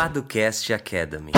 Paducast Academy.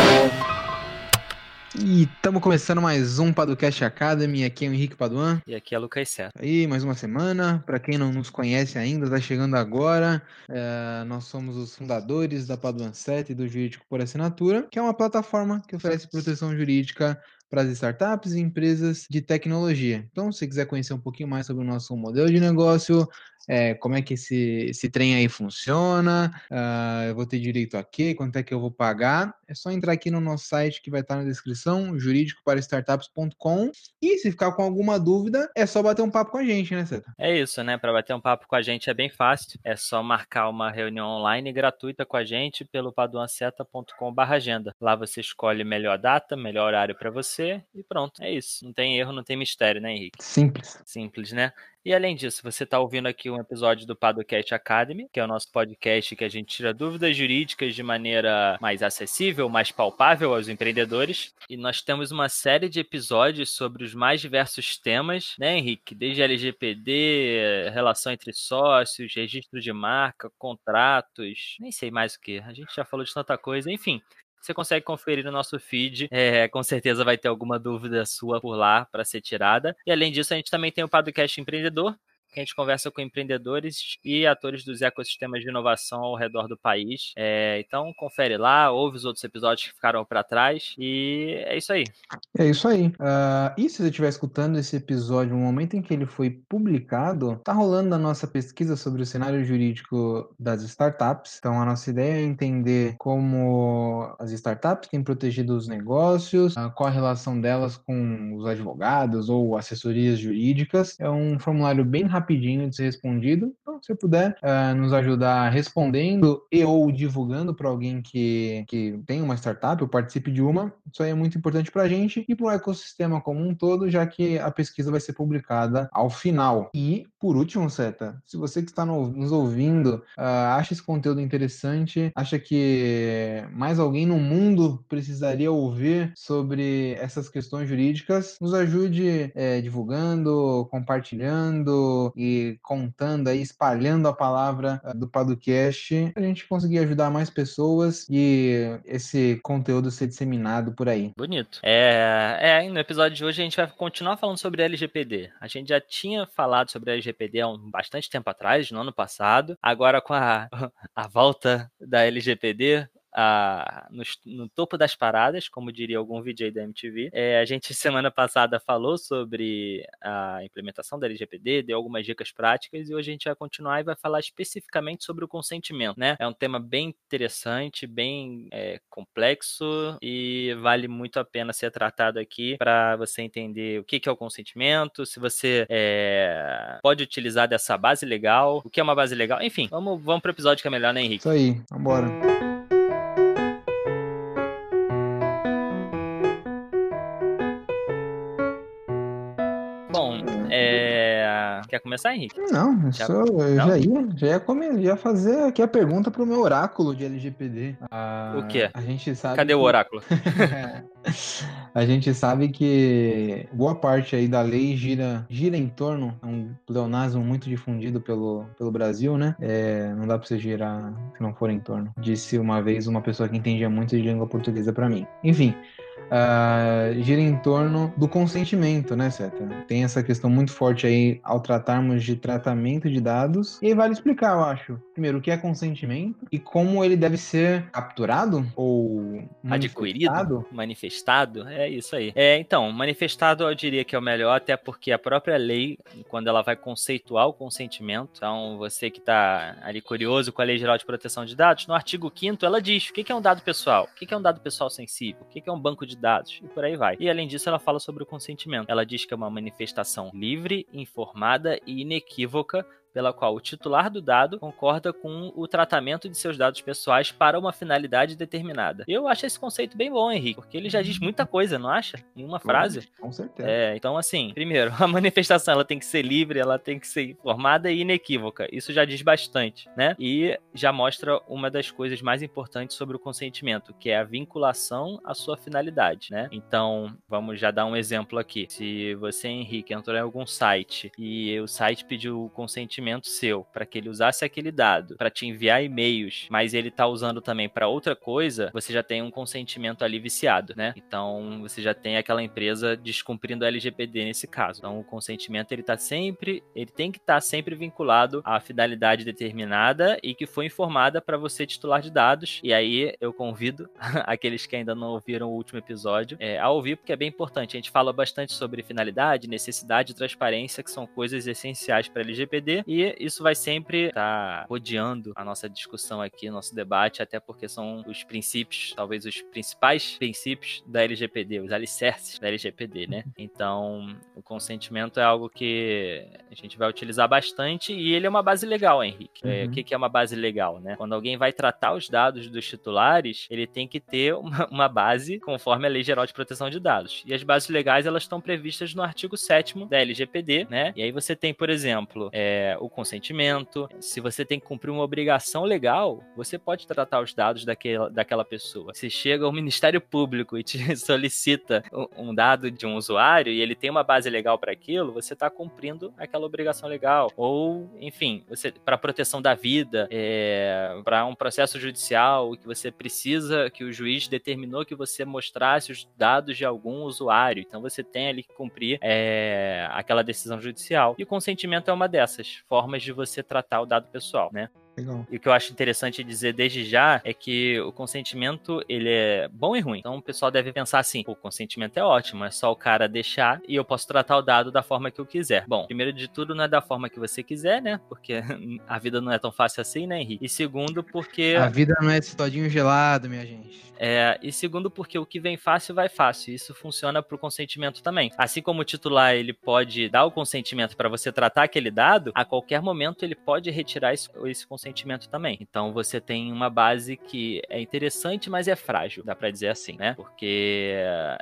E estamos começando mais um Paducast Academy. Aqui é o Henrique Paduan. E aqui é Lucas Certo. Aí, mais uma semana. Para quem não nos conhece ainda, está chegando agora. É, nós somos os fundadores da Paduan 7 e do Jurídico por Assinatura, que é uma plataforma que oferece proteção jurídica para as startups e empresas de tecnologia. Então, se quiser conhecer um pouquinho mais sobre o nosso modelo de negócio, é, como é que esse, esse trem aí funciona, uh, eu vou ter direito a quê, quanto é que eu vou pagar, é só entrar aqui no nosso site que vai estar na descrição, jurídicoparastartups.com e se ficar com alguma dúvida, é só bater um papo com a gente, né, Ceta? É isso, né? Para bater um papo com a gente é bem fácil, é só marcar uma reunião online gratuita com a gente pelo paduanceta.com/agenda. Lá você escolhe melhor data, melhor horário para você e pronto, é isso. Não tem erro, não tem mistério, né, Henrique? Simples. Simples, né? E além disso, você está ouvindo aqui um episódio do Padocast Academy, que é o nosso podcast que a gente tira dúvidas jurídicas de maneira mais acessível, mais palpável aos empreendedores. E nós temos uma série de episódios sobre os mais diversos temas, né, Henrique? Desde LGPD, relação entre sócios, registro de marca, contratos, nem sei mais o que. A gente já falou de tanta coisa, enfim. Você consegue conferir no nosso feed. É, com certeza vai ter alguma dúvida sua por lá para ser tirada. E além disso, a gente também tem o Podcast Empreendedor, que a gente conversa com empreendedores e atores dos ecossistemas de inovação ao redor do país. É, então, confere lá, ouve os outros episódios que ficaram para trás e é isso aí. É isso aí. Uh, e se você estiver escutando esse episódio no momento em que ele foi publicado, tá rolando a nossa pesquisa sobre o cenário jurídico das startups. Então, a nossa ideia é entender como as startups têm protegido os negócios, uh, qual a relação delas com os advogados ou assessorias jurídicas. É um formulário bem rápido rapidinho de ser respondido. Então, se puder uh, nos ajudar respondendo e ou divulgando para alguém que, que tem uma startup ou participe de uma, isso aí é muito importante para a gente e para o ecossistema como um todo, já que a pesquisa vai ser publicada ao final. E, por último, Seta, se você que está no, nos ouvindo uh, acha esse conteúdo interessante, acha que mais alguém no mundo precisaria ouvir sobre essas questões jurídicas, nos ajude é, divulgando, compartilhando, e contando aí, espalhando a palavra eh, do Padocast, a gente conseguir ajudar mais pessoas e esse conteúdo ser disseminado por aí. Bonito. É, é, no episódio de hoje a gente vai continuar falando sobre LGPD. A gente já tinha falado sobre LGPD há um, bastante tempo atrás, no ano passado. Agora com a, a volta da LGPD, no, no, topo das paradas, como diria algum VJ da MTV. É, a gente semana passada falou sobre a implementação da LGPD, deu algumas dicas práticas e hoje a gente vai continuar e vai falar especificamente sobre o consentimento, né? É um tema bem interessante, bem é, complexo e vale muito a pena ser tratado aqui para você entender o que, que é o consentimento, se você é, pode utilizar dessa base legal, o que é uma base legal, enfim, vamos, vamos para o episódio que é melhor, né, Henrique? Isso aí, vambora. Quer começar, Henrique? Não, já, só, eu já ia, já ia, comer, ia fazer aqui a pergunta pro meu oráculo de LGPD. Ah, o quê? A gente sabe. Cadê que... o oráculo? a gente sabe que boa parte aí da lei gira, gira em torno, é um pleonasmo muito difundido pelo, pelo Brasil, né? É, não dá pra você girar se não for em torno. Disse uma vez uma pessoa que entendia muito de língua portuguesa para mim. Enfim, uh, gira em torno do consentimento, né, Seta? Tem essa questão muito forte aí ao tratarmos de tratamento de dados. E aí vale explicar, eu acho, primeiro, o que é consentimento e como ele deve ser capturado ou adquirido, manifestado. É isso aí. É, então, manifestado eu diria que é o melhor, até porque a própria lei, quando ela vai conceituar o consentimento, então você que está ali curioso com a Lei Geral de Proteção de Dados, no artigo 5 ela diz o que é um dado pessoal, o que é um dado pessoal sensível, o que é um banco de dados, e por aí vai. E além disso, ela fala sobre o consentimento. Ela diz que é uma manifestação livre, informada e inequívoca pela qual o titular do dado concorda com o tratamento de seus dados pessoais para uma finalidade determinada. Eu acho esse conceito bem bom, Henrique, porque ele já diz muita coisa, não acha? Em uma frase. Com certeza. É, então, assim, primeiro, a manifestação ela tem que ser livre, ela tem que ser informada e inequívoca. Isso já diz bastante, né? E já mostra uma das coisas mais importantes sobre o consentimento, que é a vinculação à sua finalidade, né? Então, vamos já dar um exemplo aqui. Se você, Henrique, entrou em algum site e o site pediu consentimento seu para que ele usasse aquele dado para te enviar e-mails, mas ele tá usando também para outra coisa, você já tem um consentimento ali viciado, né? Então você já tem aquela empresa descumprindo a LGPD nesse caso. Então o consentimento ele tá sempre, ele tem que estar tá sempre vinculado à finalidade determinada e que foi informada para você titular de dados. E aí eu convido aqueles que ainda não ouviram o último episódio é, a ouvir porque é bem importante. A gente fala bastante sobre finalidade, necessidade e transparência, que são coisas essenciais para LGPD e isso vai sempre estar tá rodeando a nossa discussão aqui, nosso debate, até porque são os princípios, talvez os principais princípios da LGPD, os alicerces da LGPD, né? Uhum. Então, o consentimento é algo que a gente vai utilizar bastante e ele é uma base legal, Henrique. É, uhum. o que é uma base legal, né? Quando alguém vai tratar os dados dos titulares, ele tem que ter uma, uma base conforme a Lei Geral de Proteção de Dados. E as bases legais, elas estão previstas no artigo 7 da LGPD, né? E aí você tem, por exemplo, é, o consentimento. Se você tem que cumprir uma obrigação legal, você pode tratar os dados daquela, daquela pessoa. Se chega ao Ministério Público e te solicita um dado de um usuário e ele tem uma base legal para aquilo, você está cumprindo aquela obrigação legal. Ou, enfim, para proteção da vida, é, para um processo judicial que você precisa que o juiz determinou que você mostrasse os dados de algum usuário. Então você tem ali que cumprir é, aquela decisão judicial. E o consentimento é uma dessas formas de você tratar o dado pessoal, né? Legal. E o que eu acho interessante dizer desde já é que o consentimento, ele é bom e ruim. Então o pessoal deve pensar assim, o consentimento é ótimo, é só o cara deixar e eu posso tratar o dado da forma que eu quiser. Bom, primeiro de tudo, não é da forma que você quiser, né? Porque a vida não é tão fácil assim, né, Henrique? E segundo, porque... A vida não é esse todinho gelado, minha gente. É, e segundo, porque o que vem fácil vai fácil. Isso funciona para o consentimento também. Assim como o titular ele pode dar o consentimento para você tratar aquele dado, a qualquer momento ele pode retirar esse, esse consentimento também. Então você tem uma base que é interessante, mas é frágil, dá para dizer assim, né? Porque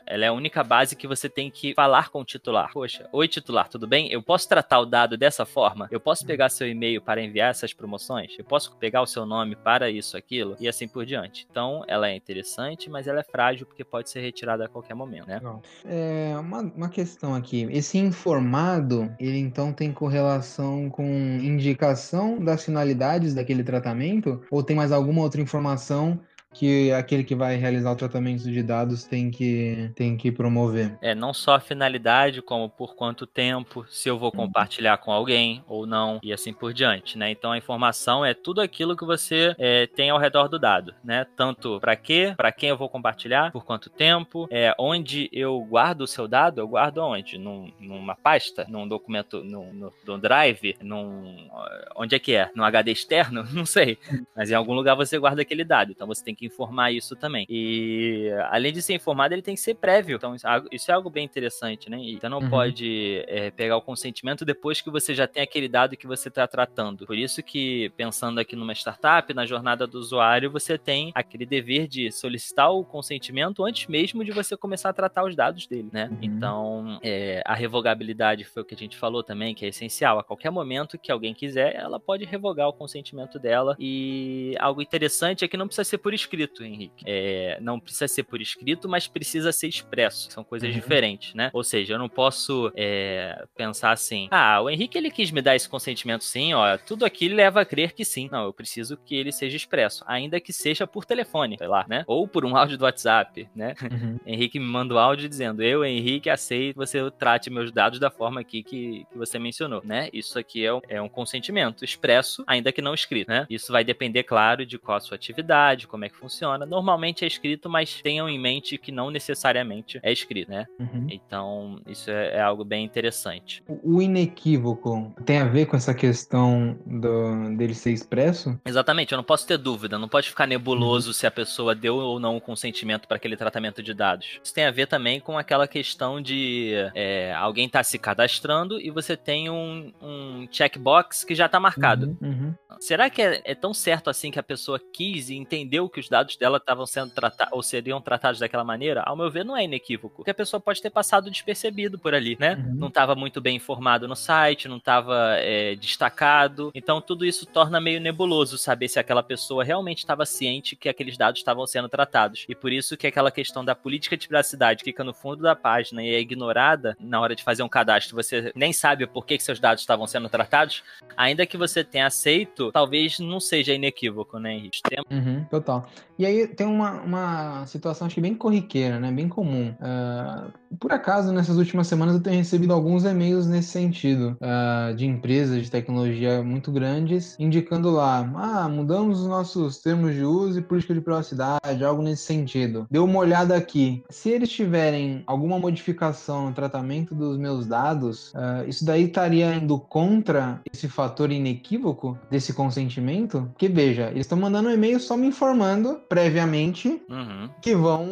ela é a única base que você tem que falar com o titular. Poxa, oi titular, tudo bem? Eu posso tratar o dado dessa forma? Eu posso pegar seu e-mail para enviar essas promoções? Eu posso pegar o seu nome para isso, aquilo? E assim por diante. Então ela é interessante interessante, mas ela é frágil porque pode ser retirada a qualquer momento, né? É, uma, uma questão aqui. Esse informado, ele então tem correlação com indicação das finalidades daquele tratamento? Ou tem mais alguma outra informação que aquele que vai realizar o tratamento de dados tem que, tem que promover. É, não só a finalidade, como por quanto tempo, se eu vou uhum. compartilhar com alguém ou não, e assim por diante, né? Então a informação é tudo aquilo que você é, tem ao redor do dado, né? Tanto para quê, para quem eu vou compartilhar, por quanto tempo, é, onde eu guardo o seu dado, eu guardo onde? Num, numa pasta, num documento, num, no, no drive, num... onde é que é? No HD externo? Não sei. Mas em algum lugar você guarda aquele dado, então você tem que que informar isso também. E além de ser informado, ele tem que ser prévio. Então, isso é algo bem interessante, né? E você não uhum. pode é, pegar o consentimento depois que você já tem aquele dado que você está tratando. Por isso que, pensando aqui numa startup, na jornada do usuário, você tem aquele dever de solicitar o consentimento antes mesmo de você começar a tratar os dados dele, né? Uhum. Então, é, a revogabilidade foi o que a gente falou também, que é essencial. A qualquer momento que alguém quiser, ela pode revogar o consentimento dela. E algo interessante é que não precisa ser por escrito escrito, Henrique. É, não precisa ser por escrito, mas precisa ser expresso. São coisas uhum. diferentes, né? Ou seja, eu não posso é, pensar assim: ah, o Henrique ele quis me dar esse consentimento sim, ó, tudo aqui leva a crer que sim. Não, eu preciso que ele seja expresso, ainda que seja por telefone, sei lá, né? Ou por um áudio do WhatsApp, né? Uhum. Henrique me manda o um áudio dizendo: eu, Henrique, aceito que você trate meus dados da forma aqui que, que você mencionou, né? Isso aqui é um, é um consentimento expresso, ainda que não escrito, né? Isso vai depender, claro, de qual a sua atividade, como é que funciona. Normalmente é escrito, mas tenham em mente que não necessariamente é escrito, né? Uhum. Então, isso é, é, algo bem interessante. O inequívoco tem a ver com essa questão do, dele ser expresso? Exatamente, eu não posso ter dúvida, não pode ficar nebuloso uhum. se a pessoa deu ou não o consentimento para aquele tratamento de dados. Isso tem a ver também com aquela questão de é, alguém está se cadastrando e você tem um, um checkbox que já está marcado. Uhum, uhum. Será que é, é, tão certo assim que a pessoa quis e entendeu que os dados dela estavam sendo tratados ou seriam tratados daquela maneira, ao meu ver, não é inequívoco. Porque a pessoa pode ter passado despercebido por ali, né? Uhum. Não estava muito bem informado no site, não estava é, destacado. Então, tudo isso torna meio nebuloso saber se aquela pessoa realmente estava ciente que aqueles dados estavam sendo tratados. E por isso que aquela questão da política de privacidade fica no fundo da página e é ignorada na hora de fazer um cadastro. Você nem sabe por que, que seus dados estavam sendo tratados, ainda que você tenha aceito, talvez não seja inequívoco, né, Henrique? Tem... Uhum, total. E aí tem uma, uma situação, acho que bem corriqueira, né? Bem comum. Uh, por acaso, nessas últimas semanas eu tenho recebido alguns e-mails nesse sentido, uh, de empresas de tecnologia muito grandes, indicando lá, ah, mudamos os nossos termos de uso e política de privacidade, algo nesse sentido. Deu uma olhada aqui. Se eles tiverem alguma modificação no tratamento dos meus dados, uh, isso daí estaria indo contra esse fator inequívoco desse consentimento? Porque veja, eles estão mandando um e-mail só me informando previamente uhum. que vão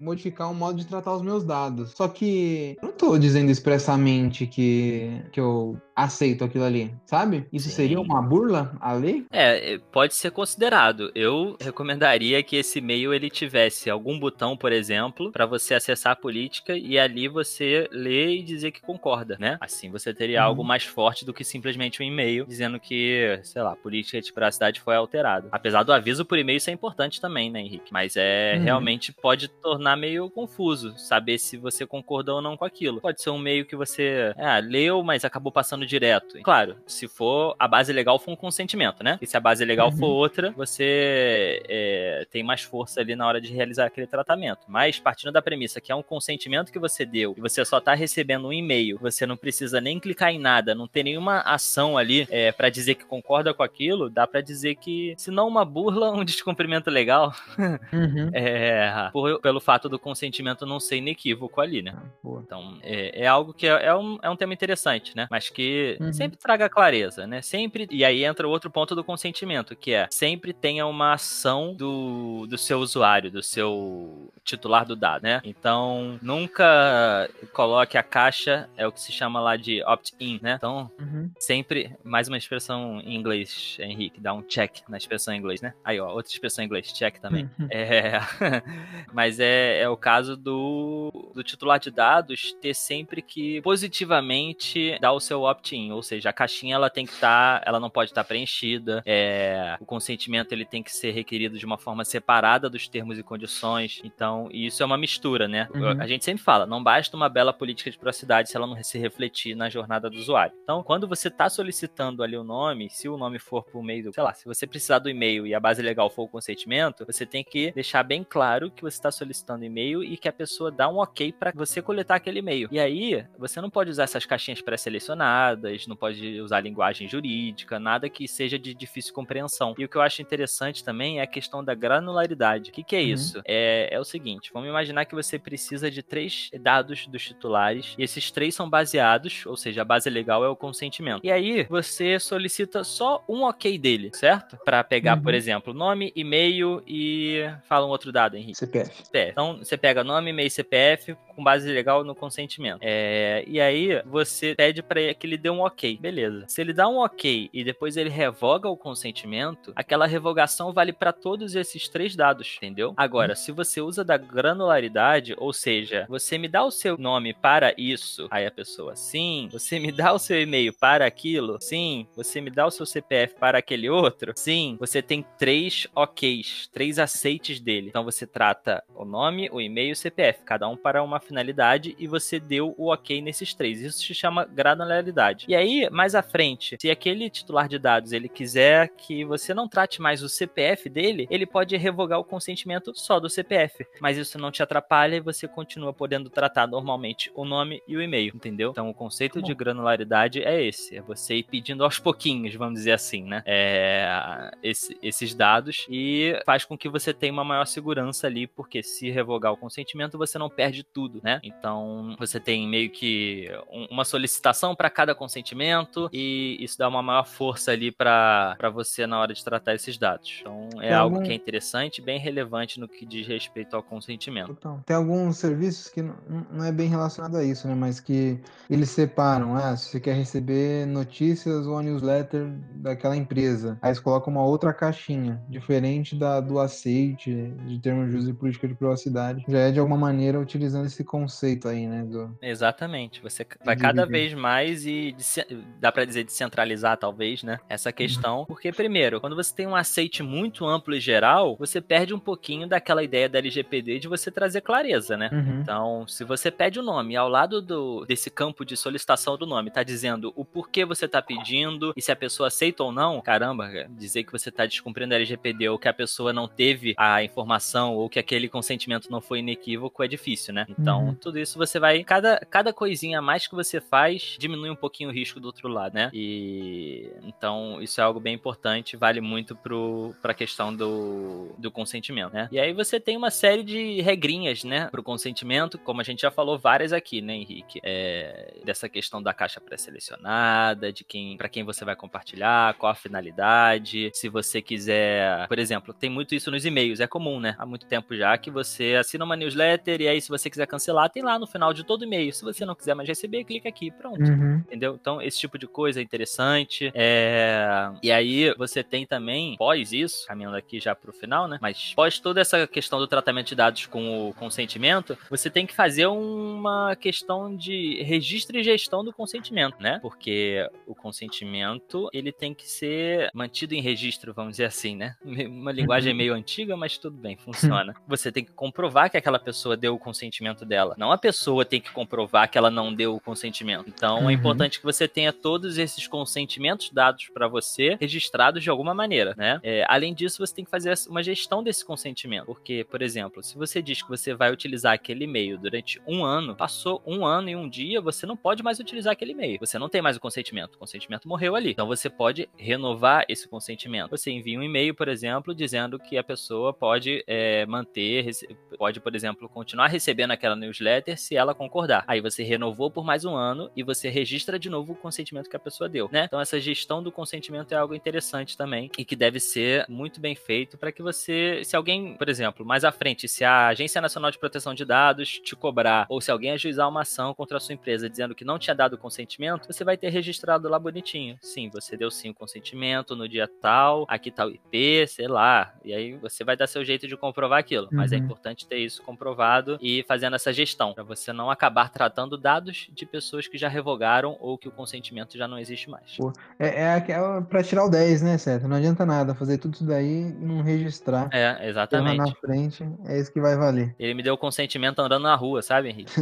modificar o modo de tratar os meus dados. Só que eu não tô dizendo expressamente que, que eu aceito aquilo ali, sabe? Isso Sim. seria uma burla à lei? É, pode ser considerado. Eu recomendaria que esse e-mail ele tivesse algum botão, por exemplo, para você acessar a política e ali você ler e dizer que concorda, né? Assim você teria uhum. algo mais forte do que simplesmente um e-mail dizendo que, sei lá, a política de privacidade foi alterada. Apesar do aviso por e-mail ser é importante também, né, Henrique? Mas é uhum. realmente pode tornar meio confuso saber se você concorda ou não com aquilo. Pode ser um meio que você é, leu, mas acabou passando direto. Claro, se for a base legal for um consentimento, né? E se a base legal uhum. for outra, você é, tem mais força ali na hora de realizar aquele tratamento. Mas partindo da premissa que é um consentimento que você deu e você só tá recebendo um e-mail, você não precisa nem clicar em nada, não tem nenhuma ação ali é, para dizer que concorda com aquilo, dá para dizer que, se não uma burla, um descumprimento legal. Uhum. é, por, pelo fato do consentimento não ser inequívoco ali, né? Ah, então, é, é, algo que é, é, um, é um tema interessante, né? Mas que uhum. sempre traga clareza, né? Sempre. E aí entra outro ponto do consentimento, que é sempre tenha uma ação do, do seu usuário, do seu titular do dado, né? Então, nunca coloque a caixa, é o que se chama lá de opt-in, né? Então, uhum. sempre, mais uma expressão em inglês, Henrique, dá um check na expressão em inglês, né? Aí, ó, outra expressão em inglês, check também. Uhum. É, mas é, é o caso do, do titular de dados ter sempre que positivamente dar o seu opt opt-in, ou seja, a caixinha ela tem que estar, tá, ela não pode estar tá preenchida, é, o consentimento ele tem que ser requerido de uma forma separada dos termos e condições. Então, isso é uma mistura, né? Uhum. A gente sempre fala, não basta uma bela política de privacidade se ela não se refletir na jornada do usuário. Então, quando você está solicitando ali o nome, se o nome for por meio do, sei lá, se você precisar do e-mail e a base legal for o consentimento, você tem que deixar bem claro que você está solicitando e-mail e que a pessoa dá um ok para você coletar aquele e-mail. E aí, você não pode usar essas caixinhas pré-selecionadas não pode usar linguagem jurídica, nada que seja de difícil compreensão. E o que eu acho interessante também é a questão da granularidade. O que, que é uhum. isso? É, é o seguinte: vamos imaginar que você precisa de três dados dos titulares, e esses três são baseados, ou seja, a base legal é o consentimento. E aí você solicita só um ok dele, certo? Para pegar, uhum. por exemplo, nome, e-mail e. Fala um outro dado, Henrique. CPF. CPF. Então você pega nome, e-mail, CPF com base legal no consentimento. É, e aí você pede para que dê um ok. Beleza. Se ele dá um ok e depois ele revoga o consentimento, aquela revogação vale para todos esses três dados, entendeu? Agora, se você usa da granularidade, ou seja, você me dá o seu nome para isso, aí a pessoa, sim. Você me dá o seu e-mail para aquilo, sim. Você me dá o seu CPF para aquele outro, sim. Você tem três OKs, três aceites dele. Então você trata o nome, o e-mail e o CPF, cada um para uma finalidade e você deu o ok nesses três. Isso se chama granularidade. E aí, mais à frente, se aquele titular de dados ele quiser que você não trate mais o CPF dele, ele pode revogar o consentimento só do CPF. Mas isso não te atrapalha e você continua podendo tratar normalmente o nome e o e-mail, entendeu? Então o conceito de granularidade é esse, é você ir pedindo aos pouquinhos, vamos dizer assim, né? É, esse, esses dados e faz com que você tenha uma maior segurança ali, porque se revogar o consentimento, você não perde tudo, né? Então você tem meio que uma solicitação para cada consentimento e isso dá uma maior força ali para você na hora de tratar esses dados. Então é Tem algo algum- que é interessante, bem relevante no que diz respeito ao consentimento. Então, tem alguns serviços que não, não é bem relacionado a isso, né? Mas que eles separam. Ah, se você quer receber notícias ou a newsletter daquela empresa. Aí eles colocam uma outra caixinha, diferente da do aceite de termos de uso e política de privacidade. Já é de alguma maneira utilizando esse conceito aí, né? Do... Exatamente. Você vai cada vez mais e dece- dá pra dizer descentralizar talvez, né? Essa questão, porque primeiro, quando você tem um aceite muito amplo e geral, você perde um pouquinho daquela ideia da LGPD de você trazer clareza, né? Uhum. Então, se você pede o nome e ao lado do, desse campo de solicitação do nome tá dizendo o porquê você tá pedindo e se a pessoa aceita ou não, caramba, dizer que você tá descumprindo a LGPD ou que a pessoa não teve a informação ou que aquele consentimento não foi inequívoco é difícil, né? Então, Uhum. tudo isso você vai. Cada, cada coisinha a mais que você faz diminui um pouquinho o risco do outro lado, né? E então isso é algo bem importante, vale muito pro, pra questão do, do consentimento, né? E aí você tem uma série de regrinhas, né, pro consentimento, como a gente já falou várias aqui, né, Henrique? É, dessa questão da caixa pré-selecionada, de quem para quem você vai compartilhar, qual a finalidade, se você quiser, por exemplo, tem muito isso nos e-mails, é comum, né? Há muito tempo já que você assina uma newsletter e aí se você quiser cancelar, tem lá no final de todo e-mail. Se você não quiser mais receber, clica aqui, pronto Uhum. Entendeu? Então, esse tipo de coisa é interessante. É, E aí, você tem também, pós isso, caminhando aqui já pro final, né? Mas pós toda essa questão do tratamento de dados com o consentimento, você tem que fazer uma questão de registro e gestão do consentimento, né? Porque o consentimento, ele tem que ser mantido em registro, vamos dizer assim, né? Uma linguagem Uhum. meio antiga, mas tudo bem, funciona. Você tem que comprovar que aquela pessoa deu o consentimento dela. Não a pessoa tem que comprovar que ela não deu o consentimento. Então é Uhum. Importante que você tenha todos esses consentimentos dados para você registrados de alguma maneira, né? É, além disso, você tem que fazer uma gestão desse consentimento. Porque, por exemplo, se você diz que você vai utilizar aquele e-mail durante um ano, passou um ano e um dia, você não pode mais utilizar aquele e-mail. Você não tem mais o consentimento. O consentimento morreu ali. Então você pode renovar esse consentimento. Você envia um e-mail, por exemplo, dizendo que a pessoa pode é, manter, pode, por exemplo, continuar recebendo aquela newsletter se ela concordar. Aí você renovou por mais um ano e você registra de novo o consentimento que a pessoa deu, né? Então essa gestão do consentimento é algo interessante também e que deve ser muito bem feito para que você, se alguém, por exemplo, mais à frente, se a Agência Nacional de Proteção de Dados te cobrar ou se alguém ajuizar uma ação contra a sua empresa dizendo que não tinha dado consentimento, você vai ter registrado lá bonitinho. Sim, você deu sim o consentimento no dia tal, aqui tá o IP, sei lá. E aí você vai dar seu jeito de comprovar aquilo. Mas é Uhum. importante ter isso comprovado e fazendo essa gestão, para você não acabar tratando dados de pessoas que já revogaram ou que o consentimento já não existe mais. É, é aquela pra tirar o 10, né, certo? Não adianta nada fazer tudo isso daí e não registrar. É, Lá na exatamente. frente, é isso que vai valer. Ele me deu consentimento andando na rua, sabe, Henrique?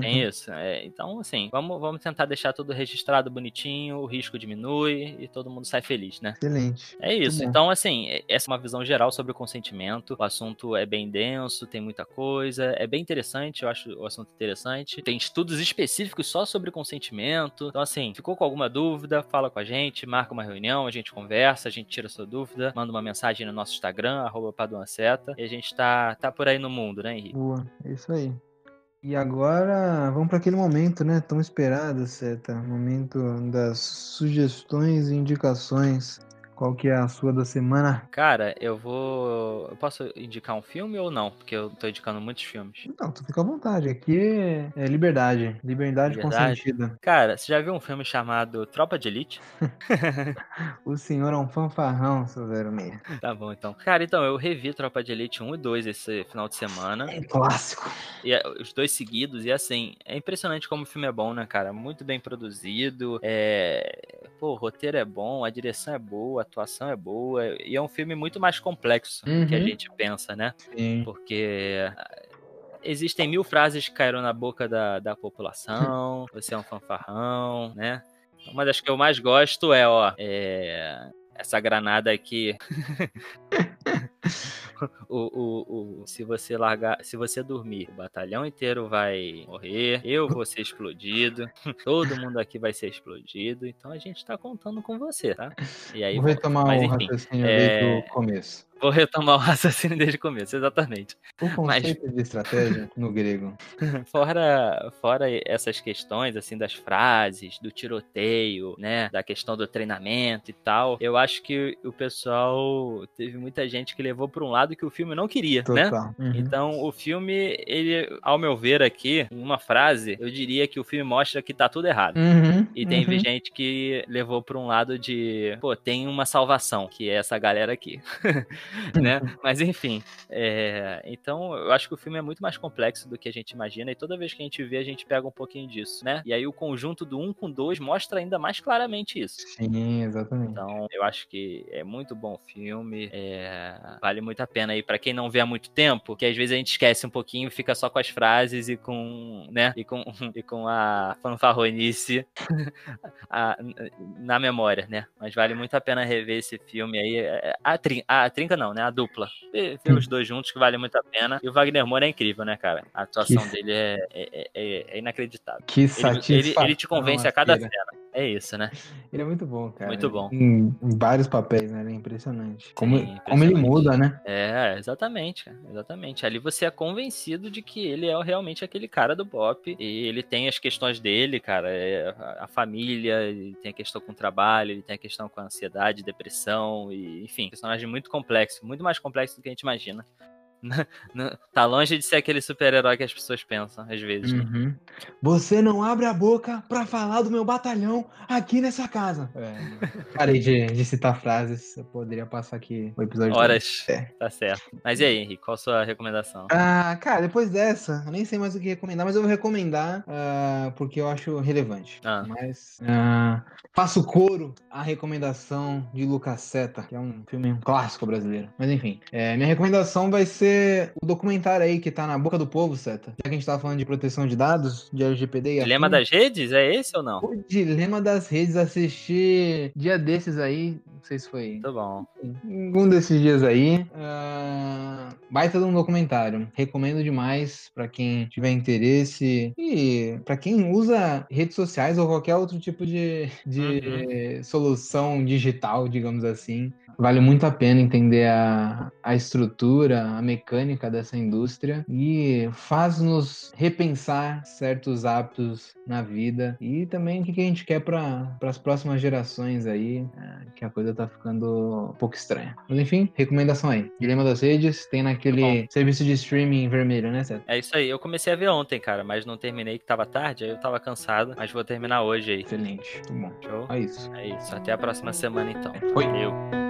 Tem isso. É, então, assim, vamos, vamos tentar deixar tudo registrado bonitinho, o risco diminui e todo mundo sai feliz, né? Excelente. É isso. Então, assim, é- essa é uma visão geral sobre o consentimento. O assunto é bem denso, tem muita coisa, é bem interessante, eu acho o assunto interessante. Tem estudos específicos só sobre consentimento. Então, assim, ficou com alguma dúvida, fala com a gente, marca uma reunião, a gente conversa, a gente tira sua dúvida, manda uma mensagem no nosso Instagram, arroba Paduanceta, e a gente tá, tá por aí no mundo, né, Henrique? Boa, é isso aí. E agora vamos para aquele momento, né? Tão esperado, Seta. Momento das sugestões e indicações. Qual que é a sua da semana? Cara, eu vou. Eu posso indicar um filme ou não? Porque eu tô indicando muitos filmes. Não, tu fica à vontade. Aqui é, liberdade. Liberdade, Liberdade. consentida. Cara, você já viu um filme chamado Tropa de Elite? O senhor é um fanfarrão, seu 06. Tá bom, então. Cara, então, eu revi Tropa de Elite 1 e 2 esse final de semana. É clássico. E é, os dois seguidos, e assim, é impressionante como o filme é bom, né, cara? Muito bem produzido. É. Pô, o roteiro é bom, a direção é boa, atuação é boa. E é um filme muito mais complexo do que a Uhum. gente pensa, né? Sim. Porque. ah, Existem mil frases que caíram na boca da, da população. Você é um fanfarrão, né? Uma das que eu mais gosto é, ó, é, essa granada aqui. o, o, o, se você largar, se você dormir, o batalhão inteiro vai morrer, eu vou ser explodido, todo mundo aqui vai ser explodido, então a gente tá contando com você, tá? E aí, Vou retomar mas o enfim, raciocínio é, desde o começo. Vou retomar o raciocínio desde o começo, exatamente. O conceito Mas... de estratégia no grego. Fora, fora essas questões, assim, das frases, do tiroteio, né? Da questão do treinamento e tal, eu acho que o pessoal teve muita gente que levou para um lado que o filme não queria, né? Total. né? Uhum. Então, o filme, ele, ao meu ver aqui, uma frase, eu diria que o filme mostra que tá tudo errado. Uhum. E tem uhum. gente que levou para um lado de, pô, tem uma salvação, que é essa galera aqui. né? Mas enfim, é... então eu acho que o filme é muito mais complexo do que a gente imagina e toda vez que a gente vê a gente pega um pouquinho disso, né? E aí o conjunto do 1 um com 2 mostra ainda mais claramente isso. Sim, exatamente. Então eu acho que é muito bom filme, é... vale muito a pena aí para quem não vê há muito tempo, que às vezes a gente esquece um pouquinho e fica só com as frases e com, né? E com, e com a fanfarronice a, na memória, né? Mas vale muito a pena rever esse filme aí. É, a, trin a trinca não, né? A dupla. Ver os dois juntos que vale muito a pena. E o Wagner Moura é incrível, né, cara? A atuação que... dele é, é, é, é, inacreditável. Que satisfação. Ele, ele, ele te convence a cada cena. É isso, né? Ele é muito bom, cara. Muito bom. Em, em vários papéis, né? Ele é impressionante. Como, Sim, impressionante. como ele muda, né? É, exatamente, cara. Exatamente. Ali você é convencido de que ele é realmente aquele cara do Bop. E ele tem as questões dele, cara. É a família, ele tem a questão com o trabalho, ele tem a questão com a ansiedade, depressão, e enfim, personagem muito complexo, muito mais complexo do que a gente imagina. tá longe de ser aquele super-herói que as pessoas pensam, às vezes. Né? Uhum. Você não abre a boca para falar do meu batalhão aqui nessa casa. É, parei de, de, citar frases, eu poderia passar aqui o episódio. Horas. É. Tá certo. Mas e aí, Henrique, qual a sua recomendação? Ah, cara, depois dessa, eu nem sei mais o que recomendar, mas eu vou recomendar uh, porque eu acho relevante. Ah. Mas uh, faço coro à recomendação de Lucas Seta, que é um filme um clássico brasileiro. Mas enfim, é, minha recomendação vai ser o documentário aí que tá na boca do povo, Seta. Já que a gente tava falando de proteção de dados, de LGPD e Dilema das redes? É esse ou não? O Dilema das redes, assistir dia desses aí, não sei se foi. Tá bom. Um desses dias aí. Uh, baita de um documentário. Recomendo demais para quem tiver interesse e para quem usa redes sociais ou qualquer outro tipo de, de uhum. solução digital, digamos assim. Vale muito a pena entender a, a estrutura, a mecânica dessa indústria e faz-nos repensar certos hábitos na vida e também o que a gente quer para as próximas gerações aí, é, que a coisa tá ficando um pouco estranha. Mas enfim, recomendação aí. Dilema das redes, tem naquele serviço de streaming vermelho, né, Seth? É isso aí. Eu comecei a ver ontem, cara, mas não terminei que tava tarde, aí eu tava cansado, mas vou terminar hoje aí. Excelente. Muito bom. Show? É isso. É isso. Até a próxima semana então. Oi. Valeu.